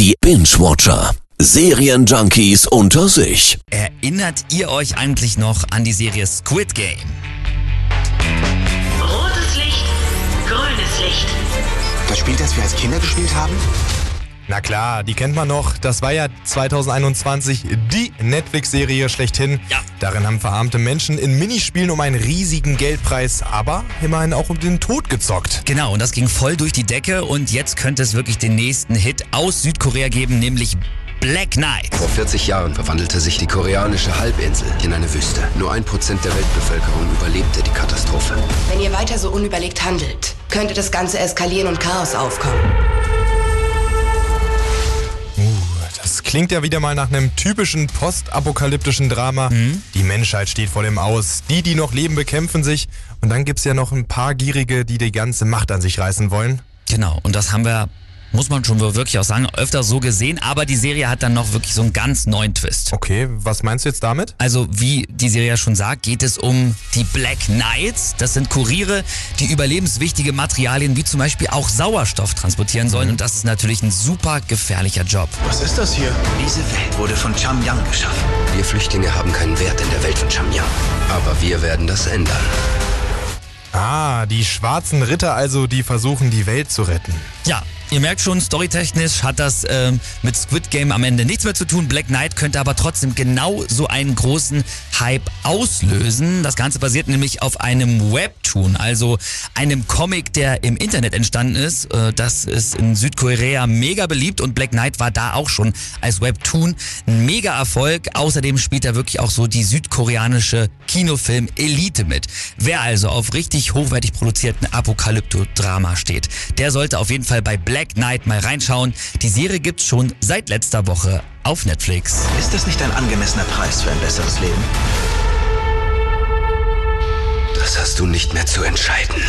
Die Binge-Watcher. Serienjunkies unter sich. Erinnert ihr euch eigentlich noch an die Serie Squid Game? Rotes Licht, grünes Licht. Das Spiel, das wir als Kinder gespielt haben? Na klar, die kennt man noch. Das war ja 2021 die Netflix-Serie schlechthin. Ja. Darin haben verarmte Menschen in Minispielen um einen riesigen Geldpreis, aber immerhin auch um den Tod gezockt. Genau, und das ging voll durch die Decke und jetzt könnte es wirklich den nächsten Hit aus Südkorea geben, nämlich Black Knight. Vor 40 Jahren verwandelte sich die koreanische Halbinsel in eine Wüste. Nur ein Prozent der Weltbevölkerung überlebte die Katastrophe. Wenn ihr weiter so unüberlegt handelt, könnte das Ganze eskalieren und Chaos aufkommen. Klingt ja wieder mal nach einem typischen postapokalyptischen Drama. Die Menschheit steht vor dem Aus. Die, die noch leben, bekämpfen sich. Und dann gibt's ja noch ein paar Gierige, die die ganze Macht an sich reißen wollen. Genau, und das haben wir, muss man schon wirklich auch sagen, öfter so gesehen, aber die Serie hat dann noch wirklich so einen ganz neuen Twist. Okay, was meinst du jetzt damit? Also, wie die Serie ja schon sagt, geht es um die Black Knights. Das sind Kuriere, die überlebenswichtige Materialien wie zum Beispiel auch Sauerstoff transportieren sollen. Und das ist natürlich ein super gefährlicher Job. Was ist das hier? Diese Welt wurde von Cham Yang geschaffen. Wir Flüchtlinge haben keinen Wert in der Welt von Chamyang. Aber wir werden das ändern. Ah, die schwarzen Ritter also, die versuchen, die Welt zu retten. Ja, ihr merkt schon, storytechnisch hat das ähm, mit Squid Game am Ende nichts mehr zu tun. Black Knight könnte aber trotzdem genau so einen großen Hype auslösen. Das Ganze basiert nämlich auf einem Webtoon, also einem Comic, der im Internet entstanden ist. Äh, das ist in Südkorea mega beliebt und Black Knight war da auch schon als Webtoon ein mega Erfolg. Außerdem spielt er wirklich auch so die südkoreanische Kinofilm Elite mit. Wer also auf richtig hochwertig produzierten Apokalypto-Drama steht, der sollte auf jeden Fall bei Black Knight mal reinschauen. Die Serie gibt's schon seit letzter Woche auf Netflix. Ist das nicht ein angemessener Preis für ein besseres Leben? Das hast du nicht mehr zu entscheiden.